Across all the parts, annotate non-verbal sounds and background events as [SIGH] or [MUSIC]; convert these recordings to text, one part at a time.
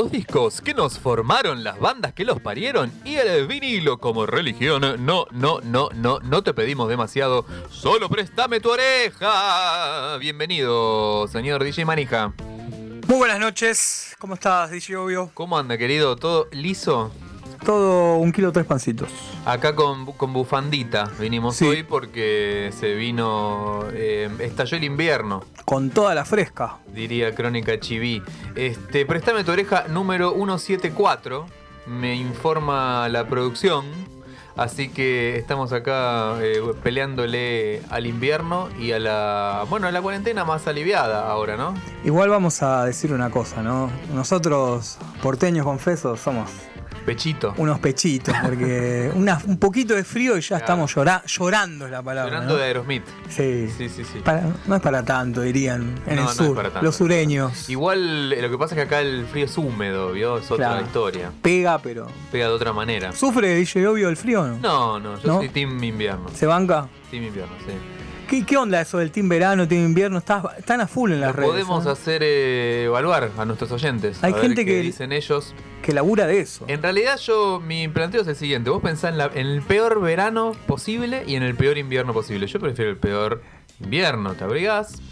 Los discos que nos formaron, las bandas que los parieron y el vinilo como religión. No, no, no, no, no te pedimos demasiado. Solo préstame tu oreja. Bienvenido, señor DJ Manija. Muy buenas noches, ¿cómo estás, DJ Obvio? ¿Cómo anda, querido? ¿Todo liso? Todo un kilo tres pancitos. Acá con, con bufandita vinimos Sí. hoy porque se vino. eh, estalló el invierno. Con toda la fresca. diría Crónica Chiví. Este, préstame tu oreja número 174, me informa la producción. Así que estamos acá eh, peleándole al invierno y a la, bueno, a la cuarentena más aliviada ahora, ¿no? Igual vamos a decir una cosa, ¿no? Nosotros, porteños confesos, somos Pechito. unos pechitos, porque [LAUGHS] una- un poquito de frío y ya Claro. estamos llora- llorando es la palabra. Llorando ¿no? de Aerosmith. Sí. Sí, sí, sí. Para- no es para tanto, dirían en No, el no es sur. para tanto. Los sureños. Igual eh, lo que pasa es que acá el frío es húmedo, ¿vio? Es otra Claro. historia. Pega, pero. Pega de otra manera. ¿Sufre DJ Obvio el frío no? No, no, yo ¿No? soy team invierno. ¿Se banca? Team invierno, sí. ¿Qué, qué onda eso del team verano, team invierno? Estás- están a full en las Lo redes. podemos ¿eh? hacer eh, evaluar a nuestros oyentes. Hay a ver gente qué que- dicen ellos. Que labura de eso. En realidad yo, mi planteo es el siguiente. Vos pensás en, la- en el peor verano posible y en el peor invierno posible. Yo prefiero el peor invierno. Te abrigás.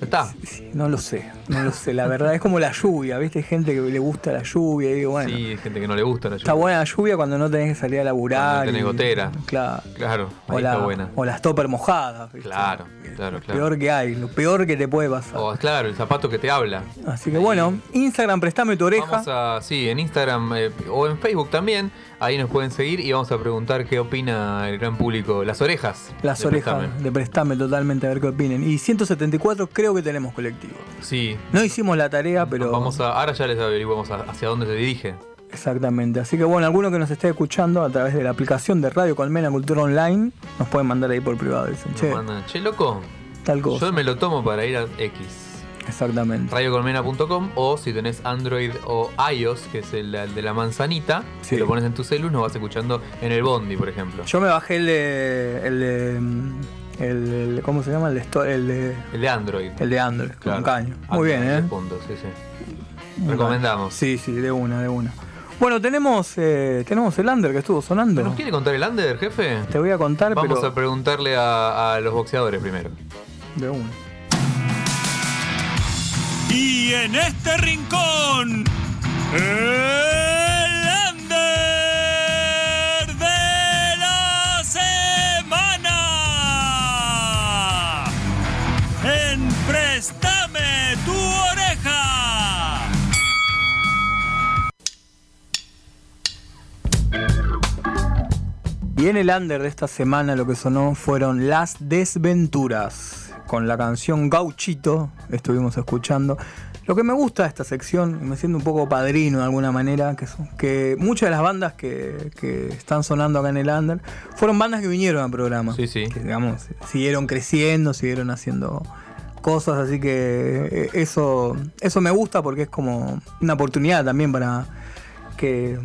Está. Sí, no lo sé, no lo sé. La verdad es como la lluvia, ¿viste? Hay gente que le gusta la lluvia y digo, bueno, Sí, hay gente que no le gusta la está lluvia. buena la lluvia cuando no tenés que salir a laburar. Cuando no tenés y- gotera. Claro. Claro, ahí O, la- está buena. o las topper mojadas. ¿viste? Claro, claro, Lo claro. peor que hay, lo peor que te puede pasar. O claro, el zapato que te habla. Así que bueno, Instagram, prestame tu oreja. Vamos a, sí, en Instagram eh, o en Facebook también. Ahí nos pueden seguir y vamos a preguntar qué opina el gran público. Las orejas. Las de orejas Préstame. de Prestame totalmente a ver qué opinen. Y 174 creo que tenemos colectivo. Sí. No hicimos la tarea, pero. Vamos a, ahora ya les averiguamos hacia dónde se dirige. Exactamente. Así que bueno, alguno que nos esté escuchando a través de la aplicación de Radio Colmena Cultura Online, nos pueden mandar ahí por privado. Dicen, che, mandan, che, loco, tal cosa. yo me lo tomo para ir a X. Exactamente. radiocolmena.com o si tenés Android o iOS, que es el, el de la manzanita, Sí. si lo pones en tu celu, nos vas escuchando en el Bondi, por ejemplo. Yo me bajé el de. El de. El, el- ¿Cómo se llama? El de, el de, El de Android. el de Android, Claro. con caño. Muy Android, bien, ¿eh? tres puntos, sí, sí. Recomendamos. Sí, sí, de una, de una. Bueno, tenemos, eh, tenemos el under que estuvo sonando. ¿Nos quiere contar el under, jefe? Te voy a contar, Vamos pero a preguntarle a, a los boxeadores primero. de una. Y en este rincón, el under de la semana. En Préstame tu oreja. Y en el under de esta semana lo que sonó fueron Las Desventuras. Con la canción Gauchito estuvimos escuchando. Lo que me gusta de esta sección, me siento un poco padrino de alguna manera, que, son- que muchas de las bandas que, que están sonando acá en el under fueron bandas que vinieron al programa. Sí, sí. Que, digamos, siguieron creciendo, siguieron haciendo cosas, así que eh, eso, eso me gusta porque es como una oportunidad también para que,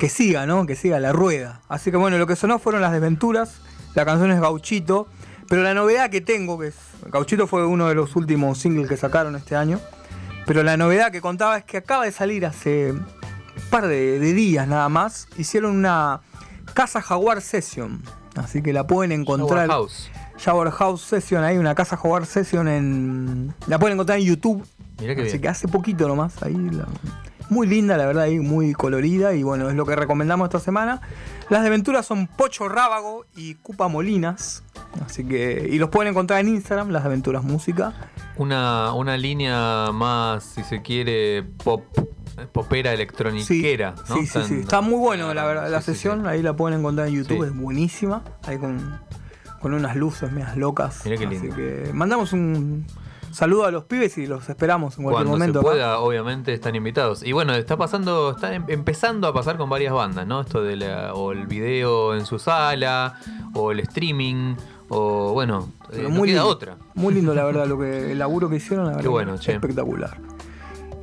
que siga, ¿no? Que siga la rueda. Así que bueno, lo que sonó fueron las desventuras, la canción es Gauchito, pero la novedad que tengo, que es, Gauchito fue uno de los últimos singles que sacaron este año, pero la novedad que contaba es que acaba de salir hace un par de, de días nada más, hicieron una Casa Jaguar Session, así que la pueden encontrar. Shower House. Shower House Session, hay una casa Jaguar Session en. La pueden encontrar en YouTube. Mirá qué Así bien. que hace poquito nomás ahí. la- muy linda, la verdad, y muy colorida. Y bueno, es lo que recomendamos esta semana. Las aventuras son Pocho Rábago y Cupa Molinas. Así que. Y los pueden encontrar en Instagram, las aventuras música. Una, una línea más, si se quiere, pop, popera electroniquera, ¿no? sí, sí, sí. Está muy bueno, la verdad, la Sí, sí, sesión. sí. Ahí la pueden encontrar en YouTube, Sí. es buenísima. Ahí con, con unas luces medias locas. Mirá qué Así lindo. que mandamos un saludo a los pibes y los esperamos en cualquier Cuando momento. se pueda, obviamente están invitados. Y bueno, está pasando, está em- empezando a pasar con varias bandas, ¿no? Esto de la, o el video en su sala, o el streaming, o bueno, eh, no muy queda lindo. otra. Muy lindo, la verdad, [LAUGHS] lo que, el laburo que hicieron, la verdad. bueno, que che. Espectacular.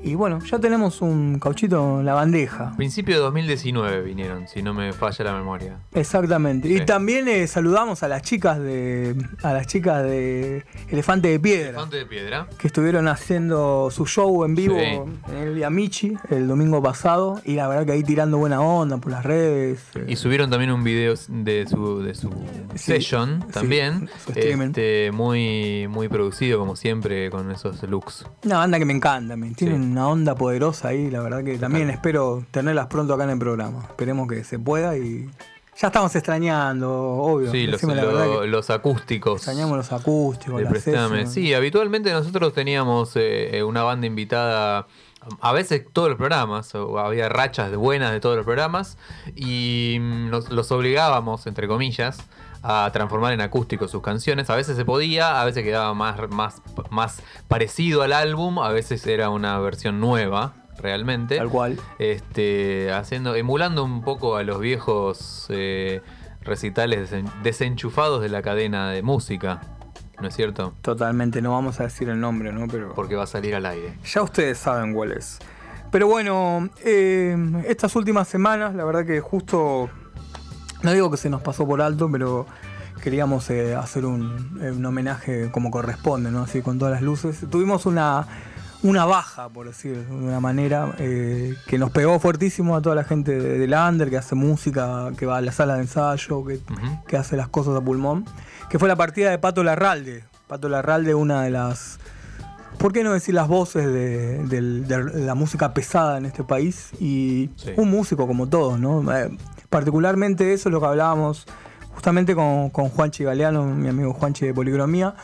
Y bueno, ya tenemos un cauchito en la bandeja. Principio de 2019 vinieron, si no me falla la memoria. Exactamente. Y también eh, saludamos a las chicas de. a las chicas de Elefante de Piedra. Elefante de piedra. Que estuvieron haciendo su show en vivo Sí. en el Amici el domingo pasado. Y la verdad que ahí tirando buena onda por las redes. eh, Y subieron también un video de su, de su Sí, session también. su. Este, muy, muy producido como siempre con esos looks. Una banda que me encanta, me tienen. Una onda poderosa ahí, la verdad que también espero tenerlas pronto acá en el programa. Esperemos que se pueda y ya estamos extrañando, obvio. Sí, los, lo- que acústicos. extrañamos los acústicos, las. Sí, habitualmente nosotros teníamos eh, una banda invitada. A veces todos los programas, había rachas buenas de todos los programas, y mm, nos- los obligábamos, entre comillas, a transformar en acústico sus canciones. A veces se podía, a veces quedaba más, más, más parecido al álbum, a veces era una versión nueva. realmente. Tal cual. Este, haciendo, emulando un poco a los viejos eh, recitales desen- desenchufados de la cadena de música. ¿No es cierto? Totalmente, no vamos a decir el nombre, ¿no? Pero Porque va a salir al aire. ya ustedes saben cuál es. Pero bueno, eh, estas últimas semanas, la verdad que justo, no digo que se nos pasó por alto, pero queríamos eh, hacer un, eh, un homenaje como corresponde, ¿no? Así con todas las luces. Tuvimos una, una baja, por decir de una manera, eh, que nos pegó fuertísimo a toda la gente de, Under, que hace música, que va a la sala de ensayo, que, hace las cosas a pulmón, que fue la partida de Pato Larralde. Pato Larralde, una de las ¿por qué no decir las voces de, la música pesada en este país? Y Sí. un músico como todos, ¿no? Eh, particularmente eso es lo que hablábamos justamente con, con Juanchi Galeano, mi amigo Juanchi de Policromía.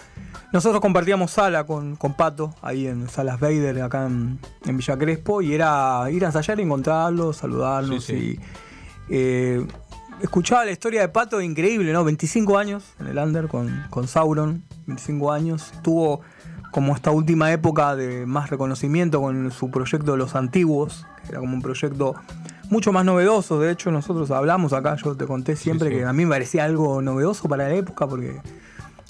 Nosotros compartíamos sala con, con Pato, ahí en Salas Vader, acá en, en Villa Crespo, y era ir a ensayar, encontrarlo, saludarnos Sí, sí. y... eh, escuchaba la historia de Pato, increíble, ¿no? 25 años en el Under con, con Sauron, 25 años. Tuvo como esta última época de más reconocimiento con su proyecto de los antiguos, que era como un proyecto mucho más novedoso. De hecho, nosotros hablamos acá, yo te conté siempre sí. que a mí me parecía algo novedoso para la época, porque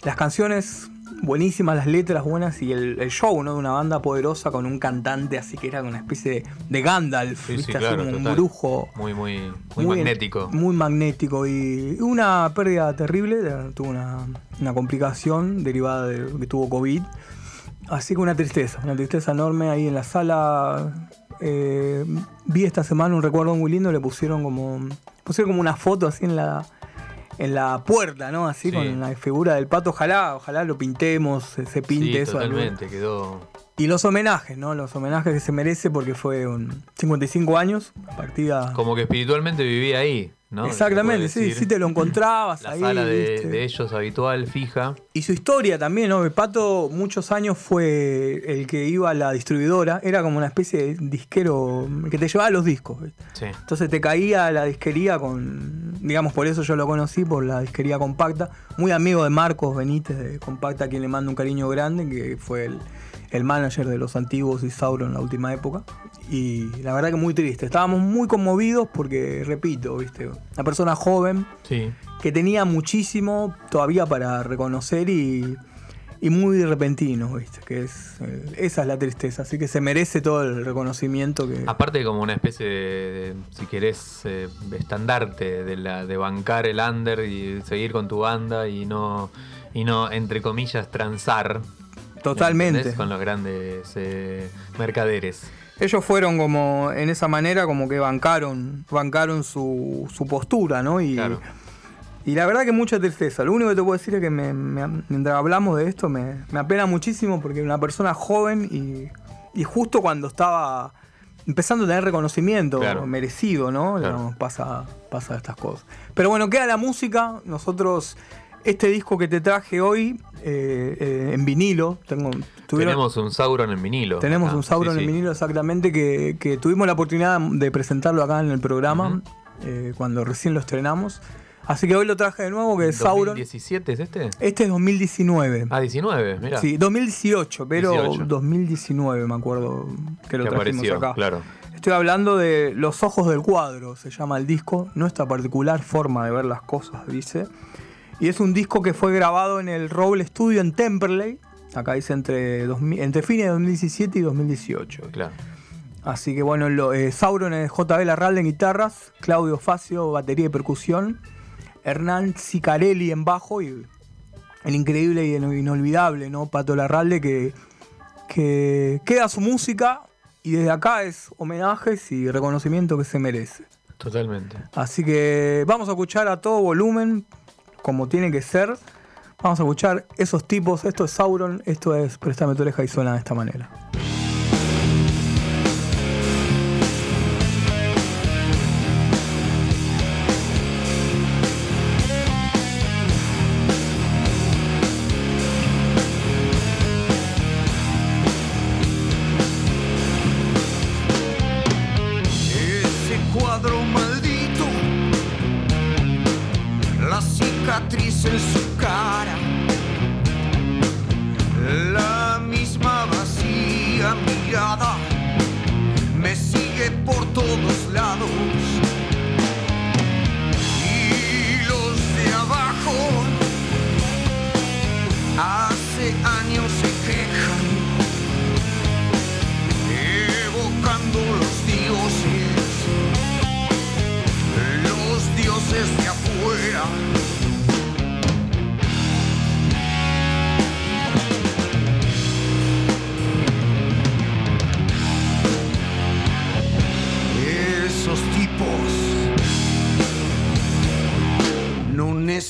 las canciones buenísimas, las letras buenas y el, el show, ¿no? De una banda poderosa con un cantante así que era una especie de, de Gandalf, Sí, ¿viste? Así como un brujo. Muy, muy, muy, magnético. Muy magnético y una pérdida terrible, tuvo una, una complicación derivada de que tuvo COVID. Así que una tristeza, una tristeza enorme ahí en la sala. Eh, vi esta semana un recuerdo muy lindo, le pusieron como pusieron como una foto así en la en la puerta, ¿no? Así Sí. con la figura del pato. Ojalá, ojalá lo pintemos, se, pinte Sí, eso. algún- totalmente. Quedó. Y los homenajes, ¿no? Los homenajes que se merece porque fue un 55 años, partida. Como que espiritualmente vivía ahí, ¿no? Exactamente, sí, sí te lo encontrabas La ahí. sala de, ellos habitual, fija. Y su historia también, ¿no? El Pato muchos años fue el que iba a la distribuidora, era como una especie de disquero que te llevaba los discos. Sí. Entonces te caía a la disquería con, digamos, por eso yo lo conocí, por la disquería compacta. Muy amigo de Marcos Benítez de Compacta, a quien le mando un cariño grande, que fue el, el manager de los antiguos y Sauron en la última época. Y la verdad que muy triste. Estábamos muy conmovidos porque, repito, ¿viste? Una persona joven Sí. que tenía muchísimo todavía para reconocer y, y muy repentino, ¿viste? Que es, eh, esa es la tristeza, así que se merece todo el reconocimiento que... Aparte como una especie de, de, si querés, eh, estandarte de, la, de bancar el under y seguir con tu banda y no, y no entre comillas, transar. Totalmente. Con los grandes eh, mercaderes. Ellos fueron como, en esa manera, como que bancaron, bancaron su, su postura, ¿no? Y, Claro. y la verdad que mucha tristeza. Lo único que te puedo decir es que me- me- mientras hablamos de esto me, me apena muchísimo porque una persona joven y, y justo cuando estaba empezando a tener reconocimiento Claro. merecido, ¿no? Claro. Pasa, pasa estas cosas. Pero bueno, queda la música. Nosotros, este disco que te traje hoy eh, eh, en vinilo, tengo, tuvieron- Tenemos un Sauron en vinilo. tenemos acá. un Sauron Sí, en sí. vinilo exactamente que, que tuvimos la oportunidad de presentarlo acá en el programa eh, cuando recién lo estrenamos. Así que hoy lo traje de nuevo, que es Sauron. ¿2017 es este? Este es 2019. Ah, 19, mira. Sí, 2018, pero 18. 2019 me acuerdo que lo que trajimos apareció, acá. claro. Estoy hablando de Los Ojos del Cuadro, se llama el disco, nuestra particular forma de ver las cosas, dice. Y es un disco que fue grabado en el Roble Studio en Temperley, acá dice entre, 2000 entre fines de 2017 y 2018. Claro. Así que bueno, lo, eh, Sauron es JB Larralde en guitarras, Claudio Facio batería y percusión, Hernán Cicarelli en bajo y el increíble y inolvidable, ¿no? Pato Larralde que, que queda su música y desde acá es homenajes y reconocimiento que se merece. Totalmente. Así que vamos a escuchar a todo volumen, como tiene que ser. Vamos a escuchar esos tipos. Esto es Sauron, esto es Préstame tu oreja y suena de esta manera.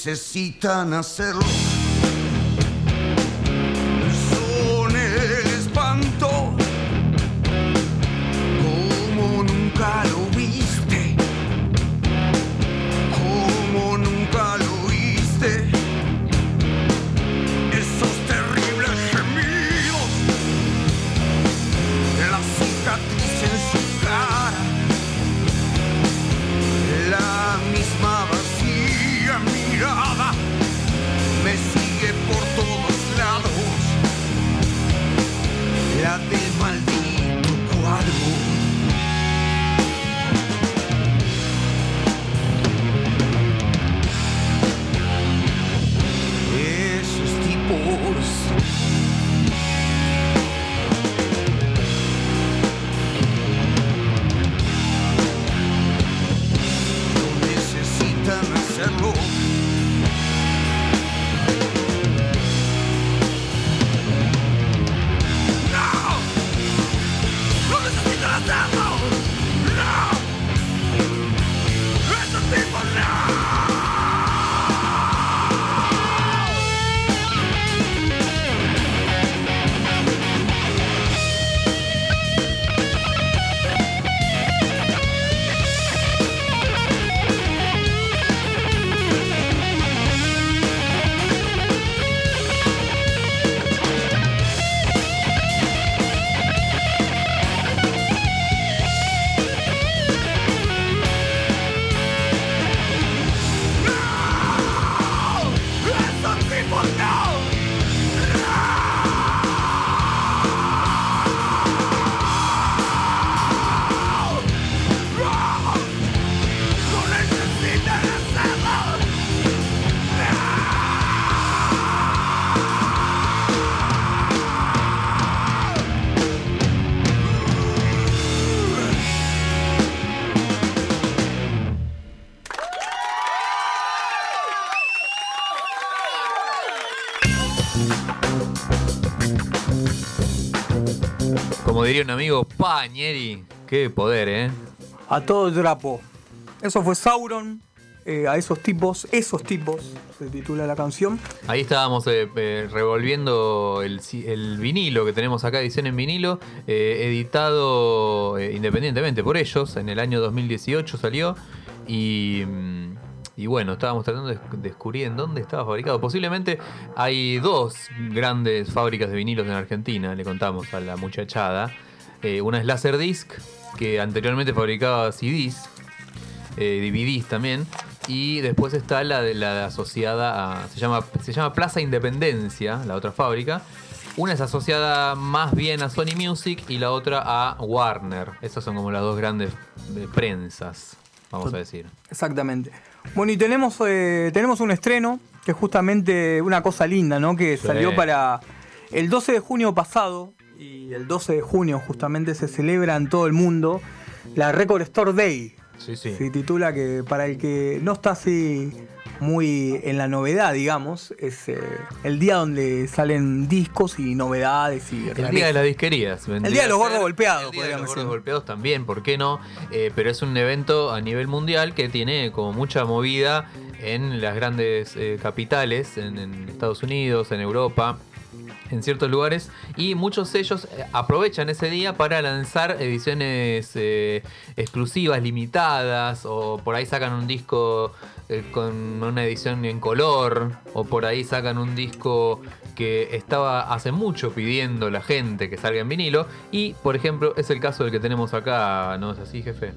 Necesitan hacerlo. Como diría un amigo, Pañeri. Qué poder, ¿eh? A todo trapo. Eso fue Sauron. eh, a esos tipos, esos tipos, se titula la canción. Ahí estábamos eh, eh, revolviendo el, el vinilo que tenemos acá, edición en vinilo, editado independientemente por ellos, en el año 2018 salió. Y, mm, y bueno, estábamos tratando de desc- descubrir en dónde estaba fabricado. Posiblemente hay dos grandes fábricas de vinilos en Argentina, le contamos a la muchachada. Eh, una es Laserdisc, que anteriormente fabricaba CDs, eh, DVDs también. Y después está la de la asociada a. Se llama, se llama Plaza Independencia, la otra fábrica. Una es asociada más bien a Sony Music y la otra a Warner. Esas son como las dos grandes eh, prensas, vamos a decir. Exactamente. Bueno, y tenemos, eh, tenemos un estreno, que es justamente una cosa linda, ¿no? Que Sí. salió para el 12 de junio pasado, y el 12 de junio justamente se celebra en todo el mundo la Record Store Day. Sí, sí. Se titula que para el que no está así muy en la novedad, digamos, es eh, el día donde salen discos y novedades y El día de las disquerías. vendría día de los gordos golpeados, El día de los gordos golpeados también, ¿por qué no? Eh, pero es un evento a nivel mundial que tiene como mucha movida en las grandes eh, capitales, en, en Estados Unidos, en Europa. En ciertos lugares y muchos sellos eh, aprovechan ese día para lanzar ediciones eh, exclusivas, limitadas, o por ahí sacan un disco eh, con una edición en color, o por ahí sacan un disco que estaba hace mucho pidiendo la gente que salga en vinilo. Y, por ejemplo, es el caso del que tenemos acá, ¿no es así, jefe?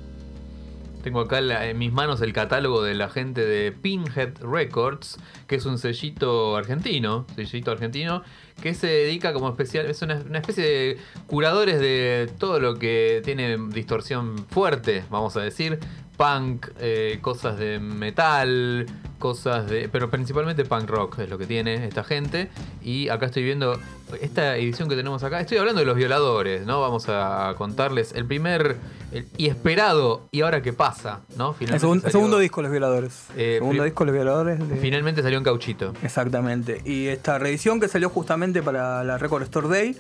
Tengo acá en mis manos el catálogo de la gente de Pinhead Records, que es un sellito argentino, sellito argentino, que se dedica como especial, es una especie de curadores de todo lo que tiene distorsión fuerte, vamos a decir, punk, eh, cosas de metal, cosas de. Pero principalmente punk rock es lo que tiene esta gente. Y acá estoy viendo esta edición que tenemos acá. Estoy hablando de los violadores, ¿no? Vamos a contarles el primer el- y esperado. ¿Y ahora qué pasa? ¿No? El, Finalmente, segun- el salió- segundo disco, Los Violadores. Eh, segundo disco, Los Violadores. de- Finalmente salió en cauchito. Exactamente. Y esta reedición que salió justamente para la Record Store Day.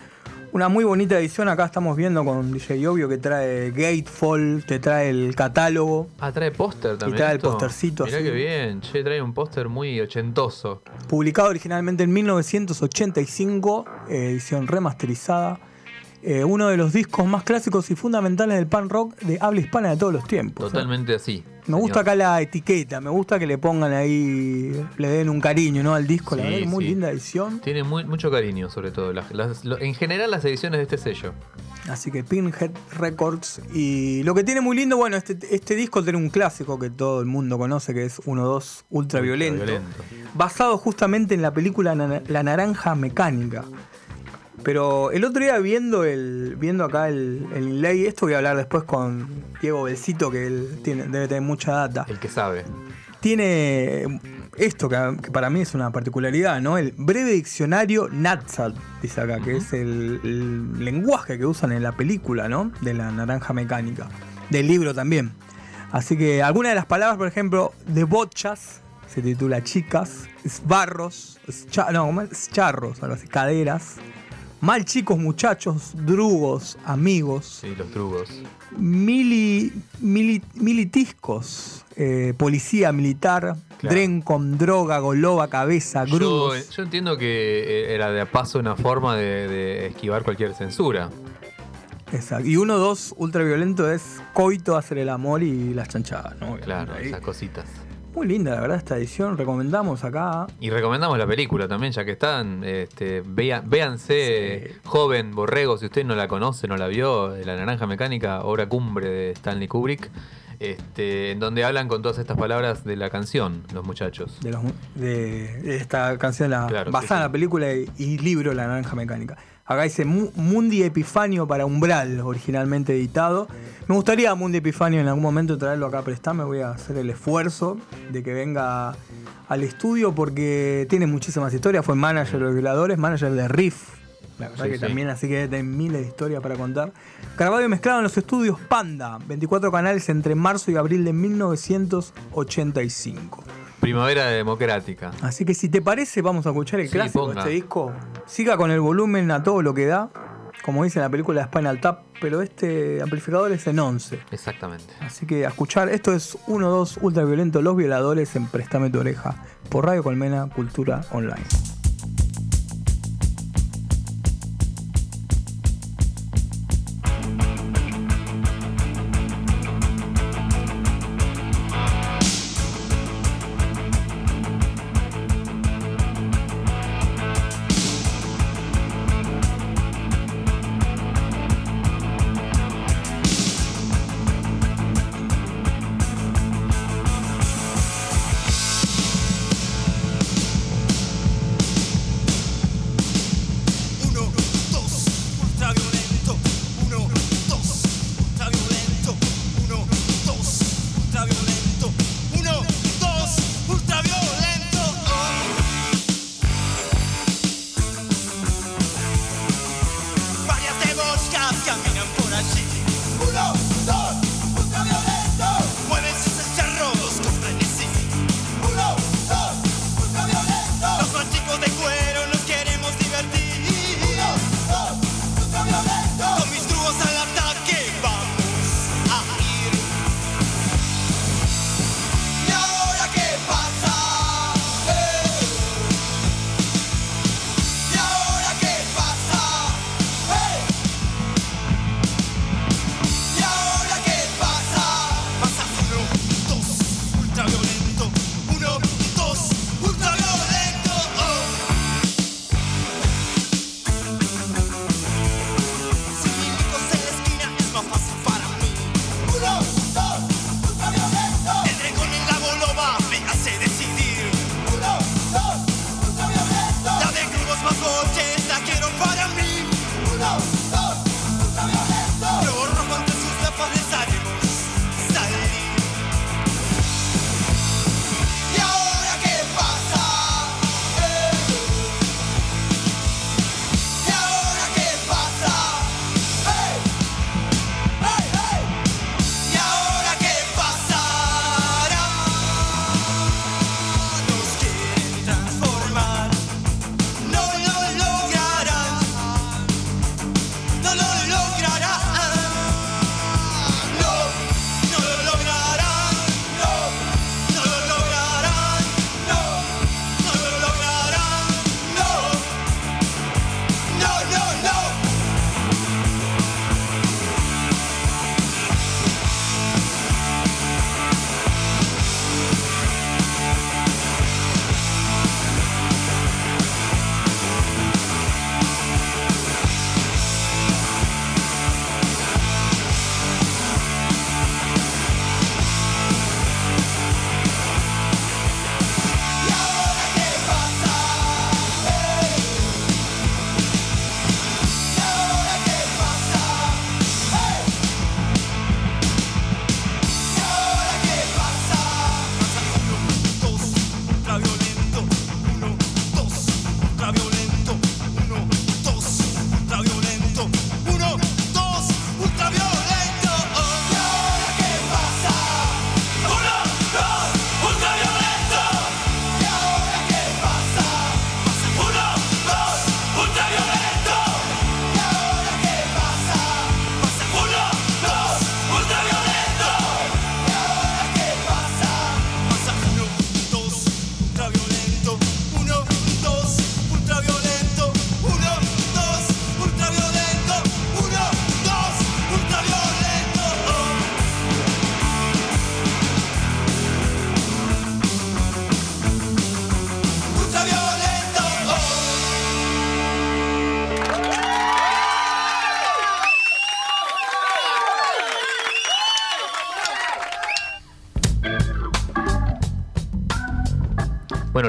Una muy bonita edición. Acá estamos viendo con DJ Obvio que trae Gatefall, te trae el catálogo. Ah, trae póster también. trae el postercito Mirá así. que bien. Che, trae un póster muy ochentoso. Publicado originalmente en 1985, eh, edición remasterizada. Eh, uno de los discos más clásicos y fundamentales del punk rock de habla hispana de todos los tiempos. ¿eh? Totalmente así. Me gusta acá la etiqueta, me gusta que le pongan ahí, le den un cariño ¿no? al disco. la Sí, verdad que muy sí. linda edición. Tiene muy, mucho cariño, sobre todo. Las- las- lo- en general, las ediciones de este sello. Así que Pinhead Records. Y lo que tiene muy lindo, bueno, este, este disco tiene un clásico que todo el mundo conoce, que es 1-2 Ultraviolento. Ultraviolento. Basado justamente en la película Na- La Naranja Mecánica. Pero el otro día viendo el viendo acá el, el inlay, esto voy a hablar después con Diego Belcito, que él tiene, debe tener mucha data. El que sabe. Tiene esto que, que para mí es una particularidad, ¿no? El breve diccionario Natsat, dice acá, que es el, el lenguaje que usan en la película, ¿no? De la naranja mecánica. Del libro también. Así que algunas de las palabras, por ejemplo, de bochas, se titula chicas, esbarros, escha- no, ¿cómo es? charros, algo así, caderas. Mal chicos, muchachos, drugos, amigos, Sí, los mili, mili- militiscos, eh, policía militar, Claro. drencom, droga, goloba, cabeza, Yo, grugos. yo entiendo que eh, era de paso una forma de, de esquivar cualquier censura. Exacto. Y uno, dos, ultraviolento es coito, hacer el amor y las chanchadas, ¿no? Claro, Ahí. esas cositas. Muy linda, la verdad, esta edición. Recomendamos acá. Y recomendamos la película también, ya que están. Este, vea- véanse, joven borrego, si usted no la conoce, no la vio, La Naranja Mecánica, obra cumbre de Stanley Kubrick, este, en donde hablan con todas estas palabras de la canción, los muchachos. De, los- de- de esta canción la, Claro, sí, basada en la película y, y libro La Naranja Mecánica. Acá dice Mu- Mundi Epifanio para Umbral, originalmente editado. Me gustaría Mundi Epifanio en algún momento traerlo acá a prestarme. Voy a hacer el esfuerzo de que venga al estudio porque tiene muchísimas historias. Fue manager de los violadores, manager de Riff. La verdad Sí, que sí. también, así que tiene miles de historias para contar. Grabado y mezclado en los estudios Panda, 24 canales entre marzo y abril de 1985. Primavera democrática. Así que si te parece, vamos a escuchar el Sí, clásico de este disco. Siga con el volumen a todo lo que da, como dice en la película Spinal Tap, pero este amplificador es en 11. Exactamente. Así que a escuchar, esto es 1-2 Ultraviolento, Los Violadores en Préstame tu oreja, por Radio Colmena, Cultura Online.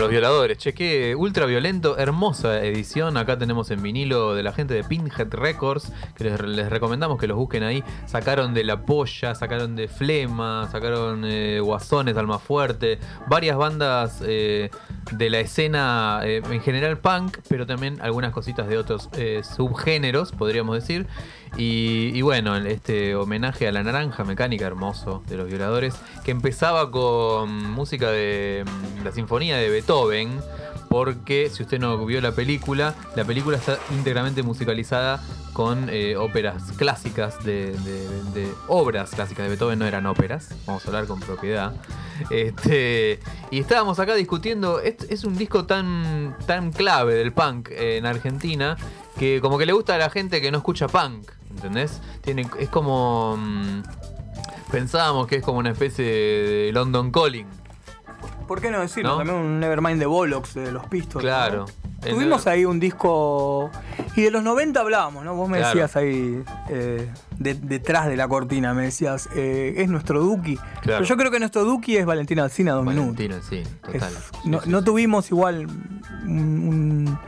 Violadores, che, qué ultra violento, hermosa edición. Acá tenemos en vinilo de la gente de Pinhead Records, que les, recomendamos que los busquen ahí. Sacaron de La Polla, sacaron de Flema, sacaron eh, Guasones, Alma Fuerte, varias bandas eh, de la escena eh, en general punk, pero también algunas cositas de otros eh, subgéneros, podríamos decir. Y, y bueno, este homenaje a la naranja mecánica hermoso de los violadores, que empezaba con música de mm, la sinfonía de Beethoven, porque si usted no vio la película, la película está íntegramente musicalizada con eh, óperas clásicas de, de- de- obras clásicas de Beethoven, no eran óperas, vamos a hablar con propiedad. Este, y estábamos acá discutiendo, es, un disco tan, tan clave del punk en Argentina que como que le gusta a la gente que no escucha punk, ¿entendés? Tiene, es como... mm, pensábamos que es como una especie de London Calling. ¿Por qué no decirlo? ¿No? También un Nevermind de Bollocks de los Pistols. Claro. Tuvimos Never- ahí un disco. Y de los 90 hablábamos, ¿no? Vos me Claro. decías ahí, eh, de- detrás de la cortina, me decías, eh, es nuestro Duki. Pero yo creo que nuestro Duki es Valentina Alcina dos minutos. Valentina, sí, Es- total. no, Sí, no sí, tuvimos igual un, un-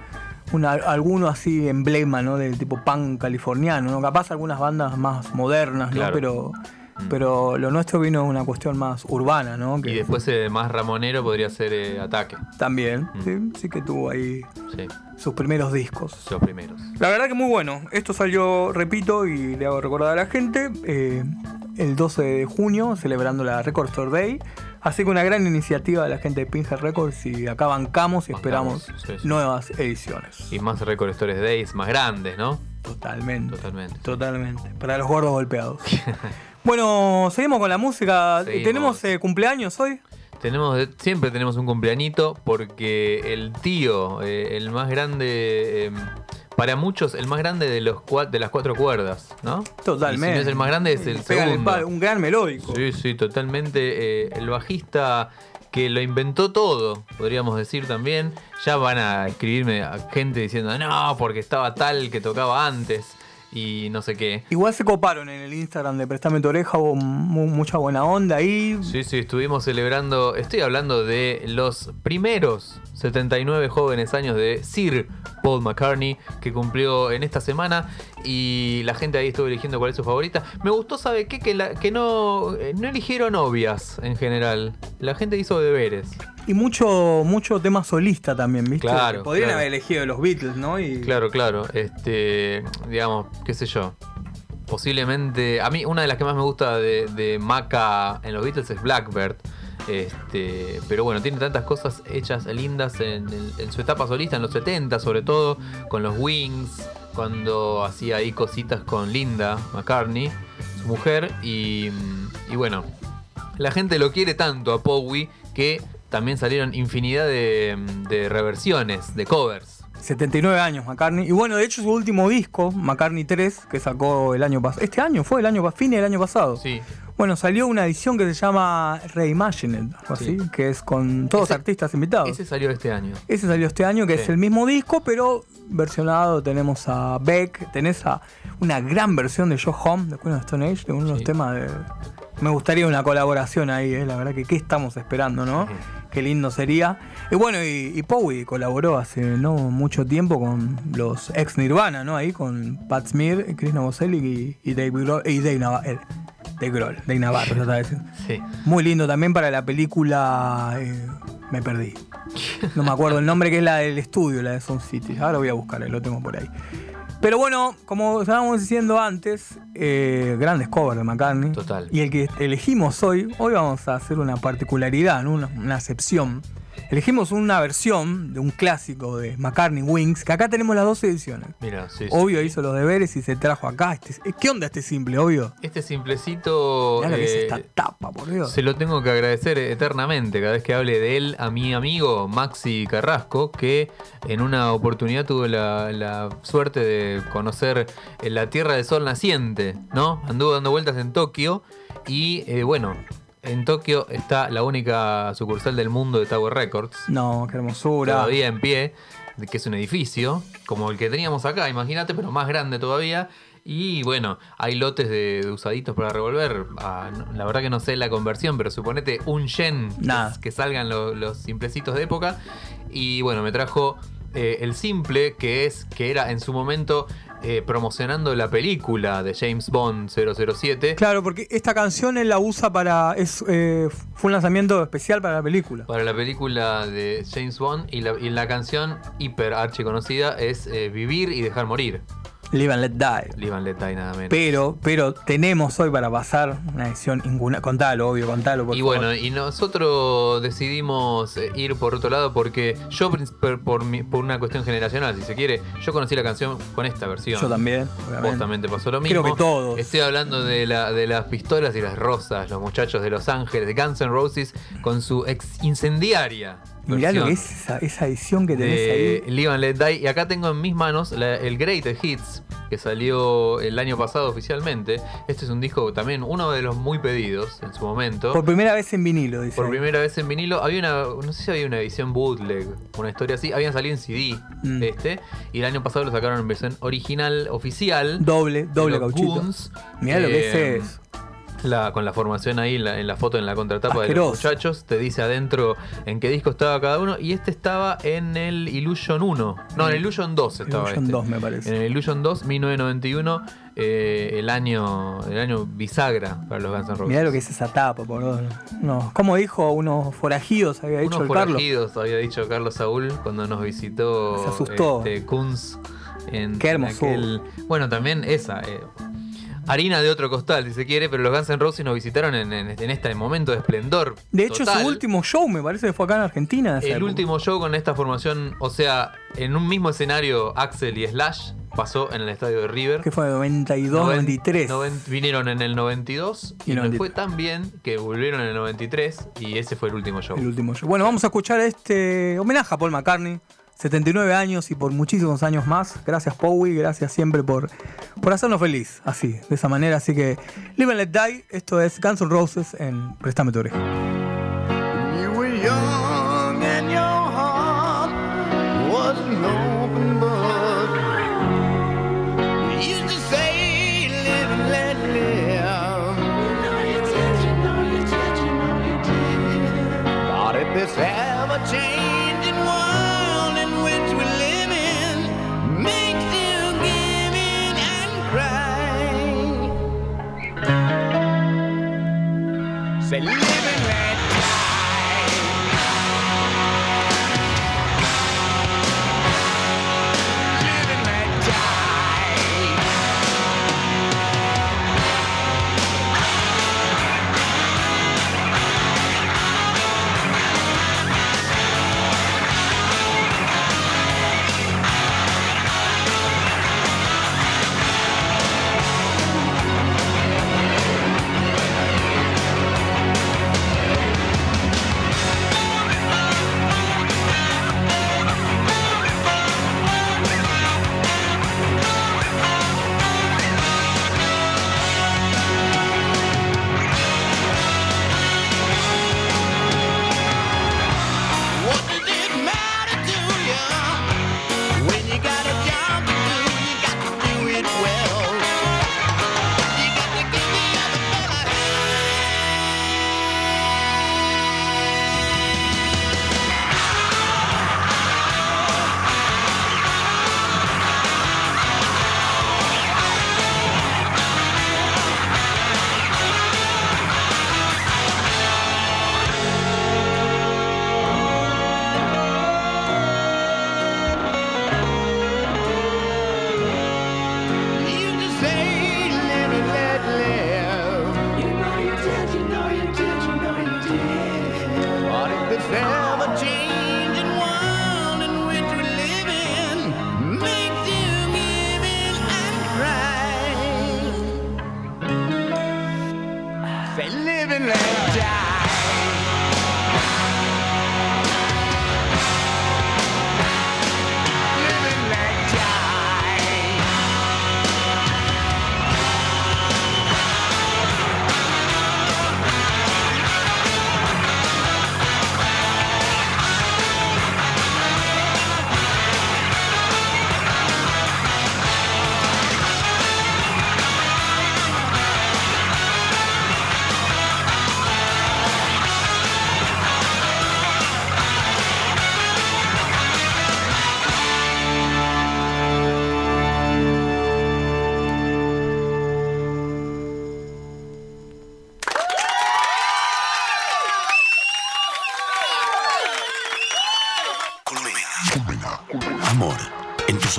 una- alguno así emblema, ¿no? Del tipo punk californiano, ¿no? Capaz algunas bandas más modernas, ¿no? Claro. Pero, Mm. pero lo nuestro vino una cuestión más urbana, ¿no? Y después eh, más ramonero podría ser eh, Ataque. también, Mm. sí, sí que tuvo ahí Sí, sus primeros discos. los primeros. La verdad que muy bueno. Esto salió, repito, y le hago recordar a la gente, eh, el 12 de junio, celebrando la Record Store Day. Así que una gran iniciativa de la gente de Pinhead Records y acá bancamos y Bancamos, esperamos sí, sí. nuevas ediciones. Y más Record Stories Days, más grandes, ¿no? Totalmente. Totalmente. Totalmente. Para los gordos golpeados. [LAUGHS] bueno, seguimos con la música. Seguimos. ¿Tenemos eh, cumpleaños hoy? Tenemos, de- siempre tenemos un cumpleañito porque el tío, eh, el más grande, eh, para muchos, el más grande de los cua- de las cuatro cuerdas, ¿no? Totalmente. Y si no es el más grande, es el el segundo. palo, un gran melódico. Sí, sí, totalmente. eh, el bajista que lo inventó todo, podríamos decir también. Ya van a escribirme a gente diciendo, no, porque estaba tal que tocaba antes y no sé qué. Igual se coparon en el Instagram de Prestame tu oreja, hubo mu- mucha buena onda ahí. Sí, sí, estuvimos celebrando, estoy hablando de los primeros 79 jóvenes años de Sir Paul McCartney, que cumplió en esta semana y la gente ahí estuvo eligiendo cuál es su favorita. Me gustó, ¿sabe qué? Que, la- que no, eh, no eligieron novias en general. La gente hizo deberes. Y mucho, mucho tema solista también, ¿viste? Claro, Podrían claro. haber elegido los Beatles, ¿no? Y Claro, claro. Este, digamos, qué sé yo. Posiblemente. A mí, una de las que más me gusta de, de Maca en los Beatles es Blackbird. Este, pero bueno, tiene tantas cosas hechas lindas en, en- en su etapa solista, en los 70 sobre todo, con los Wings, cuando hacía ahí cositas con Linda McCartney, su mujer, y, bueno, la gente lo quiere tanto a Powie que también salieron infinidad de, de reversiones, de covers. 79 años McCartney. Y bueno, de hecho su último disco, McCartney 3, que sacó el año pasado. Este año fue el año fin del año pasado. Sí, Bueno, salió una edición que se llama Reimagined, algo Sí. así, que es con todos Ese- artistas invitados. ese salió este año. Ese salió este año, que Sí. es el mismo disco, pero versionado. Tenemos a Beck, tenés a una gran versión de Joe Home, de Queen of Stone Age, de uno de los temas de. Me gustaría una colaboración ahí, eh, la verdad que qué estamos esperando, ¿no? Ujú. Qué lindo sería. Y bueno, y, y Powie colaboró hace no mucho tiempo con los ex Nirvana, ¿no? Ahí con Pat Smear, Chris Novoselic y, y Dave Grohl. Y Dave, Nava- eh, Dave Grohl, Dave Navarro, ya diciendo. Sí. Muy lindo también para la película. eh, me perdí. No me acuerdo el nombre, que es la del estudio, la de Sound City. Ahora voy a buscar, lo tengo por ahí. Pero bueno, como estábamos diciendo antes, eh, grandes covers de McCartney. Total. Y el que elegimos hoy, hoy vamos a hacer una particularidad, ¿no? una, una excepción. Elegimos una versión de un clásico de McCartney Wings, que acá tenemos las dos ediciones. Mira, sí, sí. Obvio hizo los deberes y se trajo acá. Este- ¿Qué onda este simple, obvio? Este simplecito. Mirá lo que es eh, esta tapa, por Dios. Se lo tengo que agradecer eternamente cada vez que hable de él a mi amigo Maxi Carrasco, que en una oportunidad tuve la, la suerte de conocer en la Tierra del Sol naciente, ¿no? Anduvo dando vueltas en Tokio y eh, bueno, en Tokio está la única sucursal del mundo de Tower Records, No, qué hermosura. todavía en pie, que es un edificio, como el que teníamos acá, imagínate, pero más grande todavía. Y bueno, hay lotes de, de usaditos para revolver. Ah, no- la verdad que no sé la conversión, pero suponete un yen que- salgan lo- los simplecitos de época. Y bueno, me trajo eh, el simple, que es que era en su momento eh, promocionando la película de James Bond 007. Claro, porque esta canción él la usa para. Es, eh, fue un lanzamiento especial para la película. Para la película de James Bond y la, y la canción hiper archi conocida es eh, Vivir y dejar morir. Live and Let Die. Live and Let Die nada menos. Pero, pero tenemos hoy para pasar una edición incuna. Contalo, obvio, contalo, por y favor. bueno, y nosotros decidimos eh, ir por otro lado porque yo, por, por mi- por una cuestión generacional, si se quiere, yo conocí la canción con esta versión. Yo también, Vos obviamente. también te pasó lo mismo. Creo que todos. Estoy hablando de, la, de las pistolas y las rosas, los muchachos de Los Ángeles, de Guns N' Roses, con su ex incendiaria. Mirá lo que es esa, esa edición que tenés de ahí. Live and Let Die. Y acá tengo en mis manos la- el Greatest Hits, que salió el año pasado oficialmente. Este es un disco también, uno de los muy pedidos en su momento. Por primera vez en vinilo, dice. Por ahí. primera vez en vinilo, había una, no sé si había una edición bootleg, una historia así, habían salido en CD Mm. este, y el año pasado lo sacaron en versión original, oficial. Doble, doble cauchito. Mirá lo que Eh, es eso. La, con la formación ahí en la, en la foto, en la contratapa de los Asqueroso. muchachos, te dice adentro en qué disco estaba cada uno, y este estaba en el Illusion 1, no, en el Illusion 2 estaba Illusion este. 2 me parece. En el Illusion 2, 1991, eh, el año el año bisagra para los Guns N' Roses. Mirá lo que es esa tapa, por favor. No, como dijo unos forajidos, había dicho Unos el Carlos. forajidos, había dicho Carlos Saúl cuando nos visitó Se asustó. este, Kunz en, Qué en hermosura. aquel- Bueno, también esa. eh, harina de otro costal, si se quiere, pero los Guns N' Roses nos visitaron en, en- en este momento de esplendor. De hecho, total. su último show me parece que fue acá en Argentina. El época. último show con esta formación, o sea, en un mismo escenario, Axel y Slash pasó en el estadio de River. Que fue en 92, Noven- 93. noven- vinieron en el 92 y 93. fue tan bien que volvieron en el 93 y ese fue el último show. El último show. Bueno, vamos a escuchar este homenaje a Paul McCartney. 79 años y por muchísimos años más. Gracias, Powie. Gracias siempre por, por hacernos feliz. Así, de esa manera. Así que, Live and Let Die. Esto es Guns N' Roses en Préstame tu say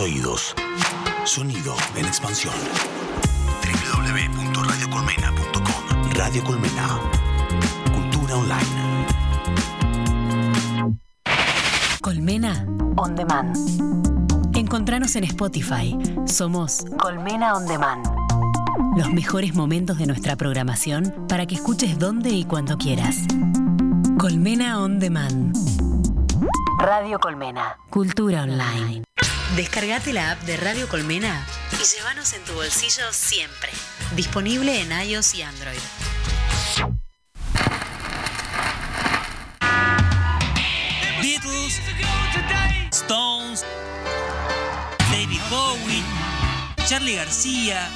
oídos. Sonido en expansión. www.radiocolmena.com Radio Colmena. Cultura online. Colmena On Demand. Encontranos en Spotify. Somos Colmena On Demand. Los mejores momentos de nuestra programación para que escuches donde y cuando quieras. Colmena On Demand. Radio Colmena. Cultura online. Descargate la app de Radio Colmena y llévanos en tu bolsillo siempre. Disponible en iOS y Android. Beatles, Stones, David Bowie, Charlie García,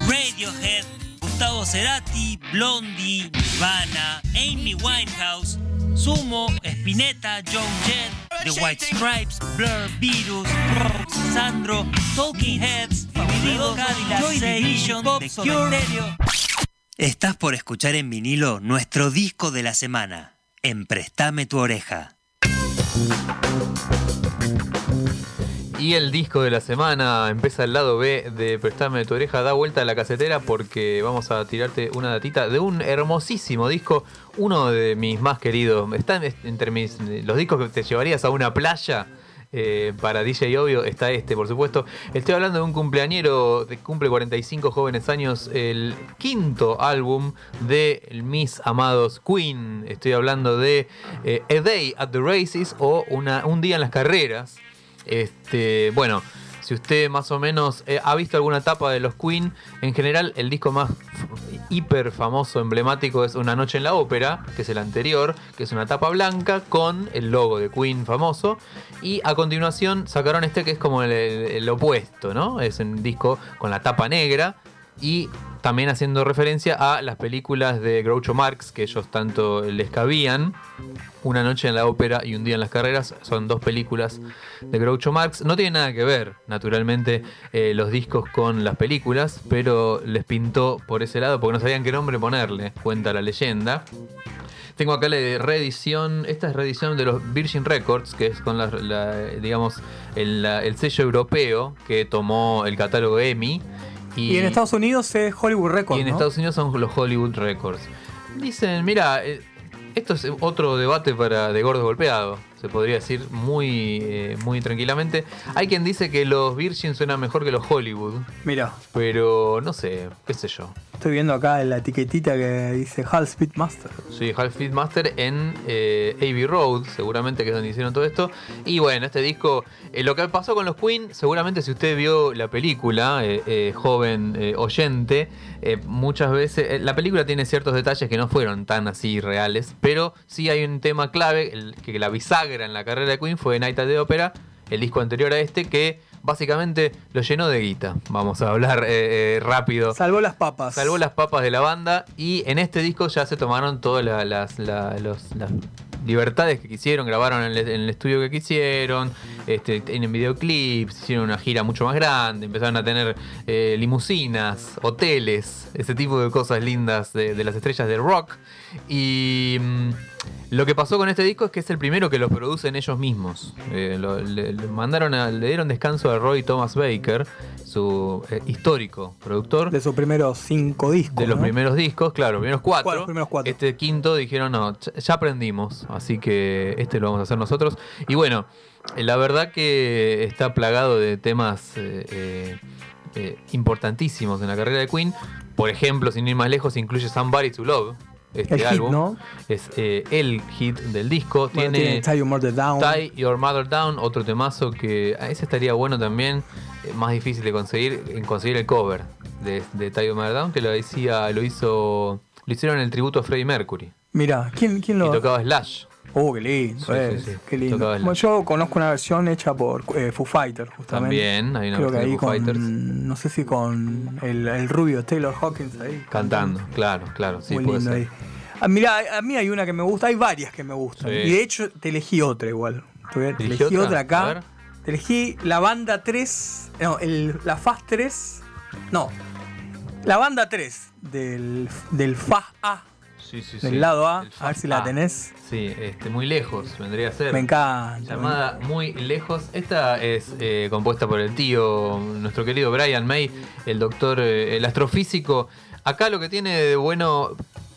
Radiohead, Gustavo Cerati, Blondie, Nirvana, Amy Winehouse, Sumo, Spinetta, John Jett, The White Stripes, Blur, Virus, Rox, Sandro, Talking Heads, Divo Cadillac, Joy Division, The Cure. Estás por escuchar en vinilo nuestro disco de la semana, en Préstame tu oreja. Y el disco de la semana empieza el lado B de Prestame tu oreja, da vuelta a la casetera porque vamos a tirarte una datita de un hermosísimo disco, uno de mis más queridos. Está en- entre mis, los discos que te llevarías a una playa. eh, para DJ Obvio está este, por supuesto. Estoy hablando de un cumpleañero que cumple 45 jóvenes años, el quinto álbum de mis amados Queen. Estoy hablando de eh, A Day at the Races o una, Un día en las carreras. Este, bueno, si usted más o menos eh, ha visto alguna etapa de los Queen, en general el disco más hiper famoso, emblemático es Una noche en la ópera, que es el anterior, que es una tapa blanca con el logo de Queen famoso. Y a continuación sacaron este que es como el opuesto, ¿no? Es un disco con la tapa negra y también haciendo referencia a las películas de Groucho Marx que ellos tanto les cabían. Una noche en la ópera y un día en las carreras son dos películas de Groucho Marx. No tiene nada que ver, naturalmente, eh, los discos con las películas, pero les pintó por ese lado porque no sabían qué nombre ponerle, cuenta la leyenda. Tengo acá la reedición, esta es reedición de los Virgin Records, que es con la, digamos, el sello europeo que tomó el catálogo EMI. Y, en Estados Unidos es Hollywood Records. Y en ¿no? Estados Unidos son los Hollywood Records. Dicen, mira, eh, esto es otro debate para de gordo golpeado, se podría decir muy, eh, muy tranquilamente. Hay quien dice que los Virgin suenan mejor que los Hollywood, Mira, pero no sé, qué sé yo. estoy viendo acá la etiquetita que dice Hal Speedmaster. Soy Half Feet Master en eh, Abbey Road, seguramente que es donde hicieron todo esto. Y bueno, este disco, eh, lo que pasó con los Queen, seguramente si usted vio la película, eh, joven oyente, muchas veces la película tiene ciertos detalles que no fueron tan así reales, pero sí hay un tema clave, el, que la bisagra en la carrera de Queen fue Night at the Opera, el disco anterior a este, que básicamente lo llenó de guita. Vamos a hablar eh, eh, rápido. Salvó las papas. Salvó las papas de la banda y en este disco ya se tomaron todas la- las, la- los- las libertades que quisieron, grabaron en el, en el estudio que quisieron, este, tienen videoclips, hicieron una gira mucho más grande, empezaron a tener eh, limusinas, hoteles, ese tipo de cosas lindas de, de las estrellas del rock. Y mm, lo que pasó con este disco es que es el primero que lo producen ellos mismos. Eh, lo- le, le mandaron a- le dieron descanso a Roy Thomas Baker, su eh, histórico productor. De sus primeros cinco discos. De los ¿no? primeros discos, claro, los primeros cuatro. Cuatro, primeros cuatro. Este quinto dijeron, no, ya- aprendimos, así que este lo vamos a hacer nosotros. Y bueno, la verdad que está plagado de temas eh, importantísimos en la carrera de Queen. Por ejemplo, sin ir más lejos, incluye Somebody to Love. Este El hit, álbum ¿no? es eh, el hit del disco. Bueno, tiene tiene Tie Your Mother Down. Tie Your Mother Down, otro temazo que a ese estaría bueno también, eh, más difícil de conseguir, en conseguir el cover de, de Tie Your Mother Down, que lo decía, lo hizo, lo hicieron en el tributo a Freddie Mercury. Mira, ¿quién, quién Y lo.? tocaba Slash. Oh, qué lindo, Sí, eh, sí, sí. qué lindo. Bueno, yo conozco una versión hecha por eh, Foo Fighters, justamente. También, hay una Creo que versión de ahí Foo con, Fighters. no sé si con el, el rubio Taylor Hawkins ahí. Cantando, claro, claro, sí, Muy puede lindo ser. ahí. Ah, mirá, a mí hay una que me gusta, hay varias que me gustan. Sí. Y de hecho te elegí otra igual. Te ¿Elegí otra? otra, acá. Te elegí la banda 3. No, el, la Fast 3. No. La banda 3 del, del Fast A. Sí, sí, sí. del lado A, a ver si la tenés. Sí, este, muy lejos vendría a ser. Me encanta. Llamada Muy Lejos. Esta es eh, compuesta por el tío, nuestro querido Brian May, el doctor, eh, el astrofísico. Acá lo que tiene de bueno,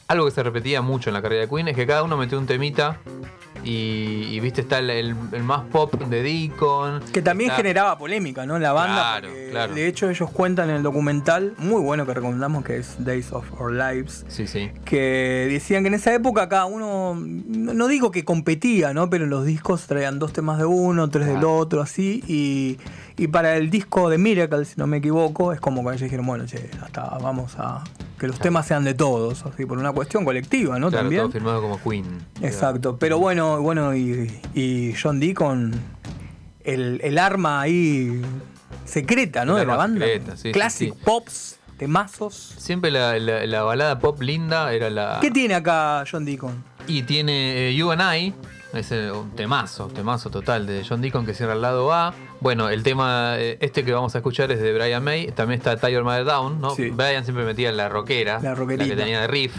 algo que se repetía mucho en la carrera de Queen, es que cada uno metió un temita. Y, y, viste, está el, el- el más pop de Deacon. Que también está- generaba polémica, ¿no? La banda. Claro, claro. De hecho, ellos cuentan en el documental, muy bueno que recomendamos, que es Days of Our Lives, Sí, sí. que decían que en esa época cada uno, no digo que competía, ¿no? Pero los discos traían dos temas de uno, tres del otro, así. Y, y para el disco de Miracle, si no me equivoco, es como que ellos dijeron, bueno, che, hasta vamos a que los temas sean de todos, así, por una cuestión colectiva, ¿no? Claro, También. todo firmado como Queen. Exacto, pero bueno, bueno, y, y John Deacon, el, el arma ahí secreta, ¿no? El de la banda. secreta, sí, Classic sí. pops, temazos. Siempre la, la- la balada pop linda era la. ¿Qué tiene acá John Deacon? Y tiene eh, You and I, es un temazo, temazo total de John Deacon que cierra el lado A. Bueno, el tema, eh, este que vamos a escuchar es de Brian May. También está Tiger Mother Down, ¿no? Sí. Brian siempre metía la rockera, La rockerita. que tenía de riff.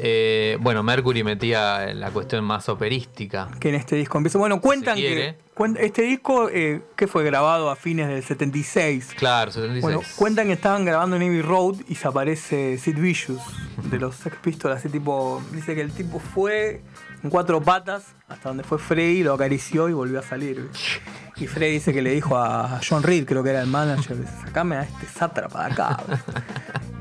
Eh, bueno, Mercury metía la cuestión más operística. Que en este disco empieza. Bueno, cuentan que este disco eh, que fue grabado a fines del 76. Claro, 76. Bueno, cuentan que estaban grabando en Abbey Road y se aparece Sid Vicious de los Sex Pistols, así tipo, dice que el tipo fue en cuatro patas hasta donde fue Freddy, lo acarició y volvió a salir. [LAUGHS] Y Freddy dice que le dijo a John Reed, creo que era el manager, sacame a este sátrapa de acá.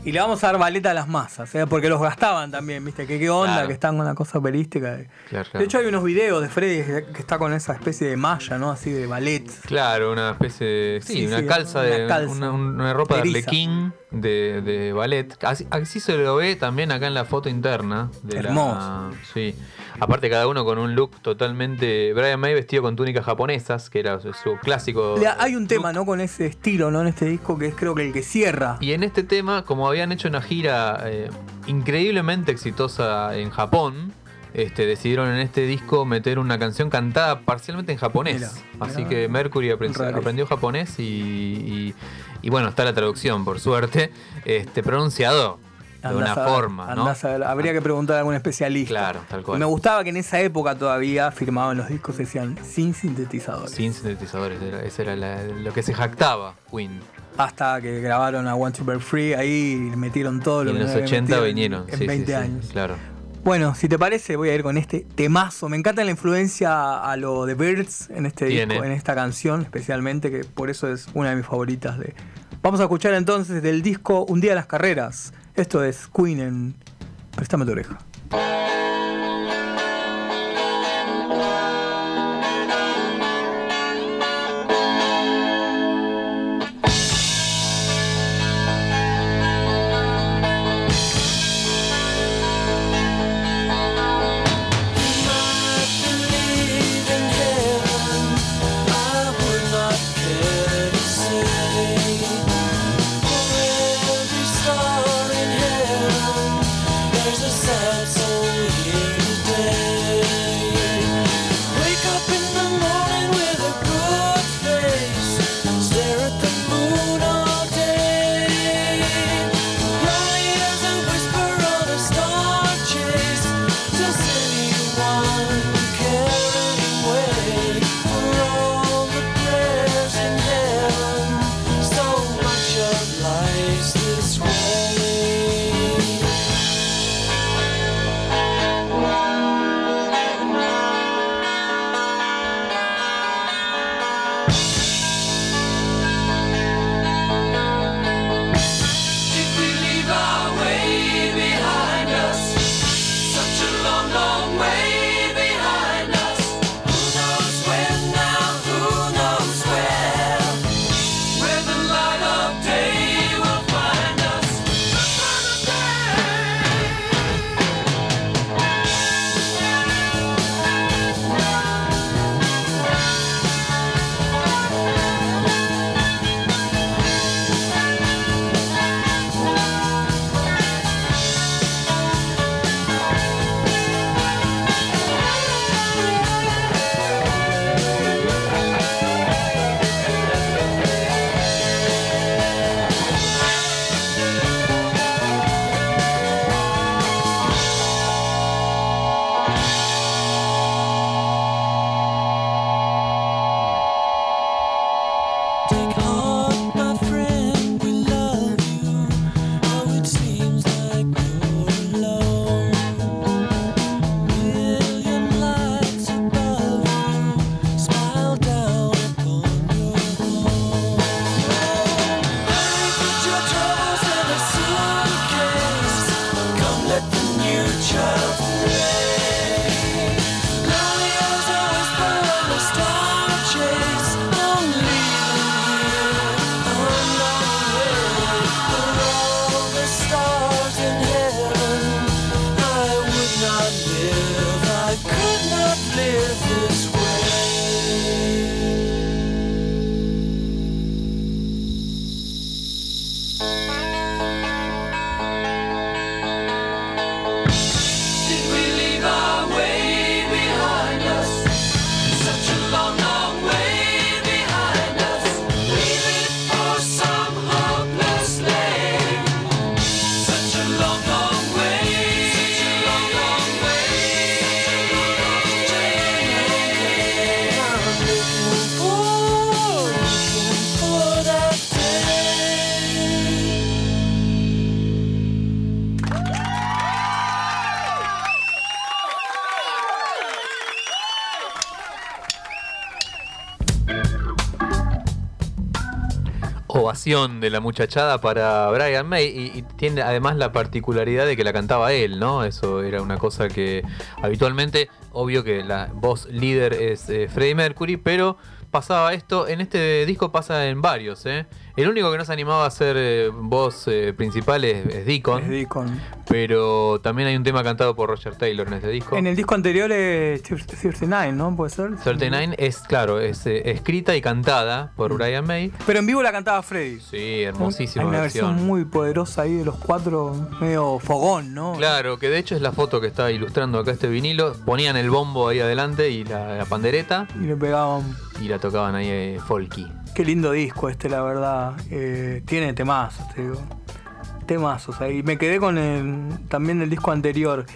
Y le vamos a dar baleta a las masas, ¿eh? porque los gastaban también, ¿viste? Que qué onda, Claro. que están con una cosa operística. Claro, claro. De hecho, hay unos videos de Freddy que está con esa especie de malla, ¿no? Así de ballet. Claro, una especie de. Sí, Sí, una sí, calza una de. calza. Una, una ropa de arlequín de, de ballet. Así, así se lo ve también acá en la foto interna. De la- Hermoso. sí. Aparte, cada uno con un look totalmente. Brian May vestido con túnicas japonesas, que era su, clásico. Le- Hay un look. tema, ¿no? Con ese estilo, ¿no? En este disco que es creo que el que cierra. Y en este tema, como habían hecho una gira eh, increíblemente exitosa en Japón, este, decidieron en este disco meter una canción cantada parcialmente en japonés. Mira, Así mira. que Mercury aprendió japonés y, y- y bueno, está la traducción, por suerte, este, pronunciado de una a forma, ¿no? a. Habría que preguntar a algún especialista. Claro, tal cual. Y me gustaba que en esa época todavía firmaban los discos decían sin sintetizadores. Sin sintetizadores, era- ese era la- lo que se jactaba Queen. Hasta que grabaron a One to Break Free, ahí metieron todo Y lo en que los no habían 80 metido en- vinieron. En sí, sí, 20 sí, años. Claro. Bueno, si te parece, voy a ir con este temazo. Me encanta la influencia a lo de Birds en este Tiene. disco, en esta canción, especialmente, que por eso es una de mis favoritas. De... Vamos a escuchar entonces del disco Un día a las carreras. Esto es Queen en Préstame tu oreja. De la muchachada para Brian May y, y tiene además la particularidad de que la cantaba él, ¿no? Eso era una cosa que habitualmente, obvio que la voz líder es eh, Freddie Mercury, pero pasaba esto, en este disco pasa en varios, ¿eh? El único que no se animaba a hacer eh, voz eh, principal es, es Deacon, Es Deacon. pero también hay un tema cantado por Roger Taylor en este disco. En el disco anterior es 39, ¿no? ¿Puede ser? 39 es, claro, es eh, escrita y cantada por Mm. Brian May. Pero en vivo la cantaba Freddy. Sí, hermosísima Hay una versión. muy poderosa ahí de los cuatro, medio fogón, ¿no? Claro, que de hecho es la foto que está ilustrando acá este vinilo. Ponían el bombo ahí adelante y la, la pandereta Y le pegaban. y la tocaban ahí folky. Qué lindo disco este, la verdad. Eh, tiene temazos, te digo. Temazos ahí. Me quedé con el, también el disco anterior.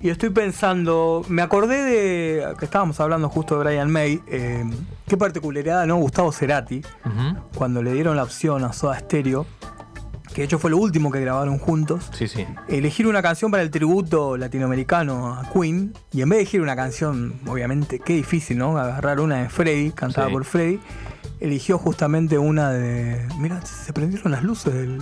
Y estoy pensando, me acordé de que estábamos hablando justo de Brian May. eh, qué particularidad, ¿no? Gustavo Cerati, cuando le dieron la opción a Soda Stereo, que de hecho fue lo último que grabaron juntos. Sí, sí. elegir una canción para el tributo latinoamericano a Queen y en vez de elegir una canción, obviamente, qué difícil, ¿no? Agarrar una de Freddy, cantada Sí. por Freddy, eligió justamente una de. Mira, se prendieron las luces del.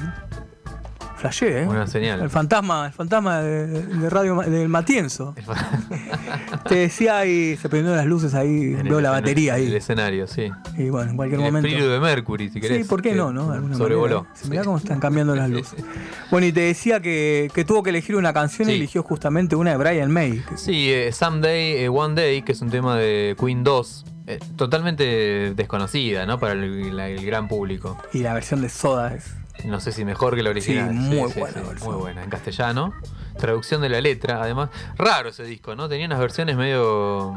Flashé, ¿eh? Buena señal. El fantasma, el fantasma de, de Radio del Matienzo. [LAUGHS] Te decía ahí, se prendieron las luces ahí, En veo el- la el- batería en El ahí. escenario, sí. Y bueno, en cualquier El momento. espíritu de Mercury, si querés. Sí, ¿por qué no? no? De Sobrevoló. manera. Sí, Mirá cómo están cambiando las luces. [LAUGHS] Bueno, y te decía que, que tuvo que elegir una canción y eligió justamente una de Brian May. que- Sí, eh, Someday, eh, One Day, que es un tema de Queen 2. eh, totalmente desconocida, ¿no? Para el, el gran público. Y la versión de Soda es. No sé si mejor que la original. Sí, muy buena versión. Muy buena. En castellano. Traducción de la letra, además. Raro ese disco, ¿no? Tenía unas versiones medio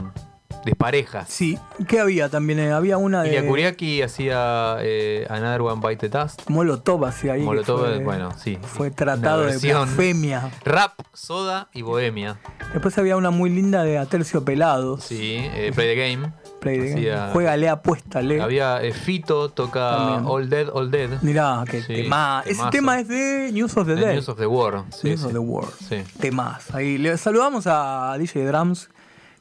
disparejas. Sí, ¿qué había también? Eh, había una de. Ilya Kuriaki hacía eh, Another One Bite the Dust. Molotov hacía ahí. Molotov, fue, bueno, sí. Fue tratado de blasfemia. Rap, Soda y Bohemia. Después había una muy linda de Atercio Pelados. Sí, eh, Play the Game. Play the game. Hacía- Juega, le apuesta, le. Había eh, Fito, toca También. All Dead, All Dead. Mirá, que Sí, tema. Ese tema es de News of the Dead. News of the War. Sí, News sí. of the World. Sí. Temas. Ahí le saludamos a DJ Drums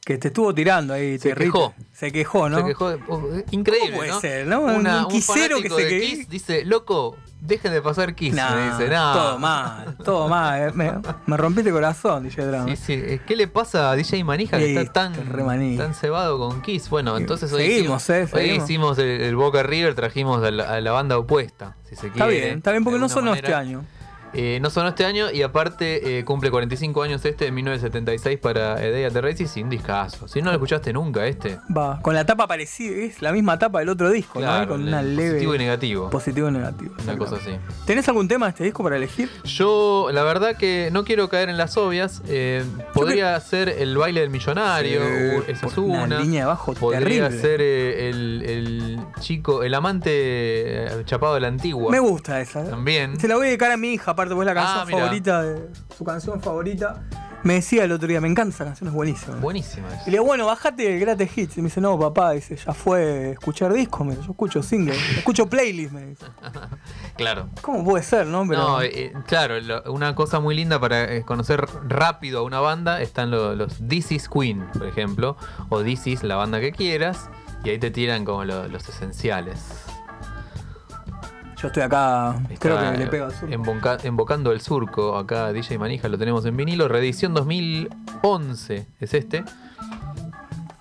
que te estuvo tirando ahí. Se te quejó. Se quejó, ¿no? Se quejó de- oh, increíble, ¿Cómo puede ¿no? ser, no? Una- Un quisero fanático que se de que- Kiss dice, loco, dejen de pasar Kiss. Nah, me dice, no. Todo mal, todo mal. eh, Me, me rompiste el corazón, DJ Drums. Sí, sí. eh, ¿Qué le pasa a DJ Manija que Sí, está tan, está tan cebado con Kiss? Bueno, entonces hoy Seguimos, hicimos, eh, hoy hicimos el, el Boca River, trajimos a la, a la banda opuesta, si se Está quiere. bien, está bien porque no sonó este año. Eh, no sonó este año y aparte eh, cumple 45 años este en 1976 para A Day at the Races sin discazo. Si no lo escuchaste nunca este. Va, con la tapa parecida, es la misma tapa del otro disco, ¿no? Claro, Con el una leve. positivo y negativo. Positivo y negativo. Una cosa así. ¿Tenés algún tema de este disco para elegir? Yo, la verdad que no quiero caer en las obvias. eh, podría ser el baile del millonario, Sí, esa es una una. línea de bajo Podría terrible. ser eh, el, el chico, el amante eh, chapado de la antigua. Me gusta esa. ¿eh? También. Se la voy a dedicar a mi hija, aparte pues es la canción Ah, mira. favorita de su canción favorita. Me decía el otro día, me encanta esa canción, es buenísima. Buenísima. es. Y le digo, bueno, bajate el Greatest Hits. Y me dice, no, papá, dice, ya fue escuchar discos, me dice, yo escucho singles, [LAUGHS] escucho playlists, me dice. [LAUGHS] Claro. ¿Cómo puede ser, no? Pero No, eh, claro, lo- una cosa muy linda para eh, conocer rápido a una banda están lo- los This is Queen, por ejemplo, o This is la banda que quieras, y ahí te tiran como lo- los esenciales. Yo estoy acá, creo que le pego al sur. emboca- Embocando el surco, acá DJ Manija lo tenemos en vinilo, reedición 2011 es este,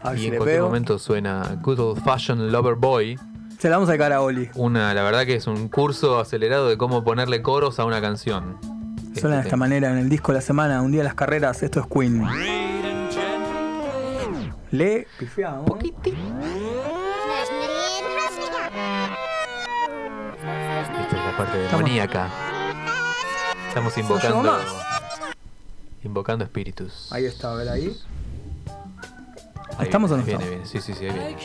A ver y si en le cualquier pego. momento suena Good Old Fashion Lover Boy, Se la vamos a dedicar a Oli. una, la verdad que es un curso acelerado de cómo ponerle coros a una canción. Suena de Este esta tema. manera en el disco de la semana, un día las carreras, esto es Queen. Le pifiamos. Estamos- demoníaca. Estamos llevo invocando. más. Invocando espíritus. Ahí está, a ver ahí. Ahí ¿Estamos o no viene, sí, sí, sí, ahí viene.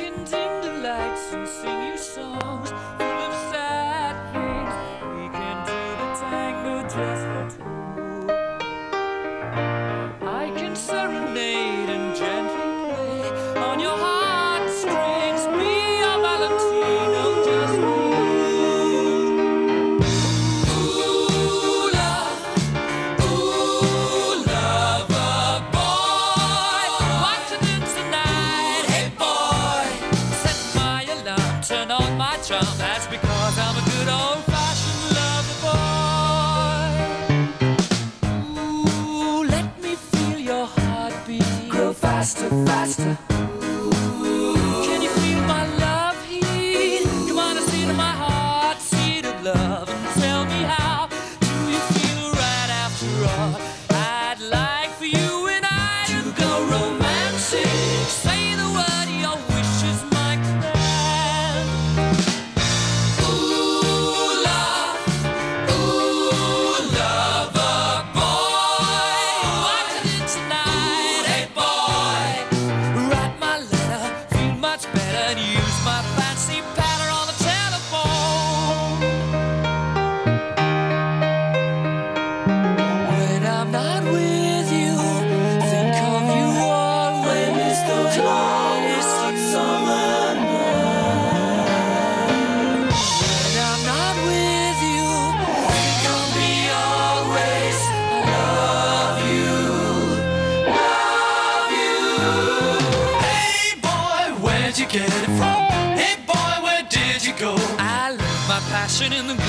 Fashion in the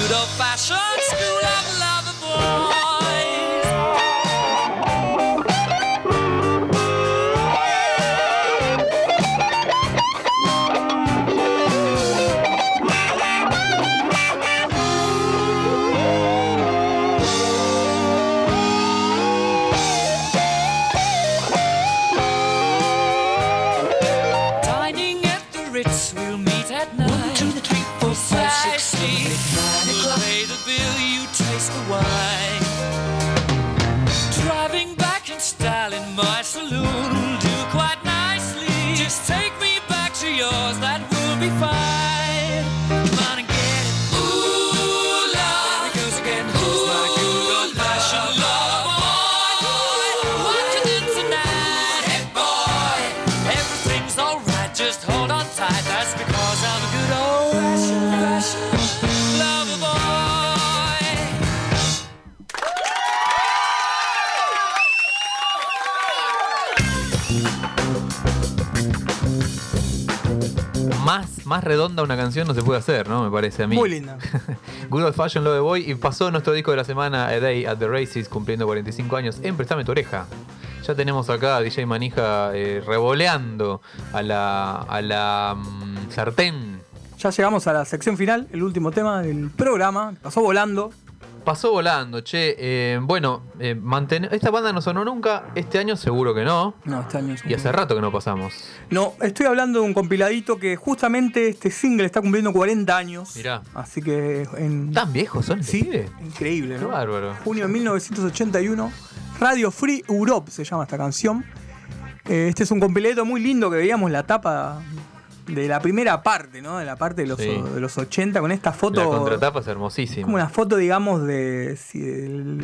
Redonda una canción no se puede hacer, ¿no? Me parece a mí. Muy linda. [LAUGHS] Good Old Fashion Love Boy y pasó nuestro disco de la semana A Day at the Races cumpliendo 45 años en Prestame tu oreja. Ya tenemos acá a DJ Manija eh, revoleando a la, a la mm, sartén. Ya llegamos a la sección final, el último tema del programa. Pasó volando. Pasó volando, che. Eh, bueno, eh, manten- esta banda no sonó nunca. Este año seguro que no. No, este año Y hace rato que no pasamos. No, estoy hablando de un compiladito que justamente este single está cumpliendo 40 años. Mirá. Así que en. ¿Tan viejos son? Sí, pibe? increíble, Qué ¿no? bárbaro. Junio de 1981. Radio Free Europe se llama esta canción. Eh, Este es un compiladito muy lindo que veíamos la tapa de la primera parte, ¿no? De la parte de los, Sí. de los 80 con esta La foto. contratapa es hermosísima. como una foto, digamos, de,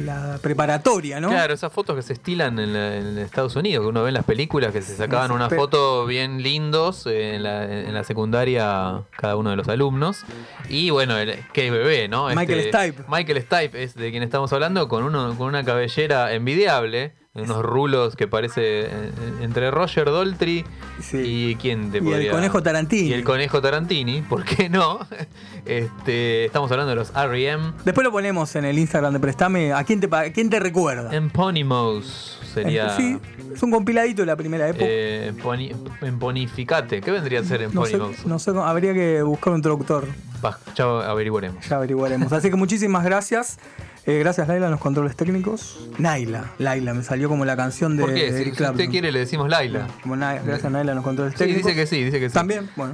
la preparatoria, ¿no? Claro, esas fotos que se estilan en, la- en Estados Unidos, que uno ve en las películas que se sacaban Sí, una pe- foto bien lindos eh, en la, en la secundaria cada uno de los alumnos. Y bueno, el, qué bebé, ¿no? Michael Stipe. Michael Stipe es de quien estamos hablando, con, uno, con una cabellera envidiable, unos rulos que parece eh, entre Roger Daltrey Sí. y quién te Y el podría- conejo Tarantini. Y el conejo Tarantini, ¿por qué no? [LAUGHS] Este, estamos hablando de los R.E.M. Después lo ponemos en el Instagram de Prestame. ¿A quién te, pa- quién te recuerda? Emponymous sería... Sí, es un compiladito de la primera época. Eh, poni- emponificate. ¿Qué vendría a ser no, sé, no sé, habría que buscar un traductor. Va, ya averiguaremos. Ya averiguaremos. Así que muchísimas gracias. Eh, gracias, Laila, en los controles técnicos. Naila, Laila, me salió como la canción de, ¿Por qué? de Si, Eric si usted quiere le decimos Laila. Como Na- gracias, Naila, en los controles Sí, técnicos. dice que sí, dice que sí. También, bueno,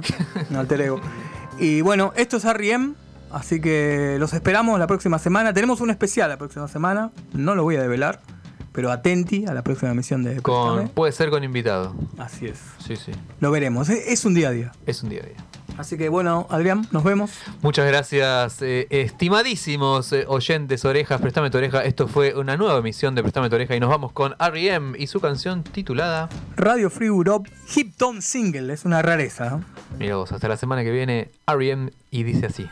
no alter ego. Y bueno, esto es R.E.M., así que los esperamos la próxima semana. Tenemos un especial la próxima semana, no lo voy a develar, pero atenti a la próxima emisión de Con, Préstame. puede ser con invitado. Así es. Sí, sí. Lo veremos, es, es un día a día. Es un día a día. Así que bueno, Adrián, nos vemos. Muchas gracias, eh, estimadísimos eh, oyentes, orejas, Préstame tu oreja. Esto fue una nueva emisión de Préstame tu oreja y nos vamos con R.E.M. y su canción titulada. Radio Free Europe, Hip Tone Single, es una rareza. ¿no? Mira vos, hasta la semana que viene, R.E.M. y dice así.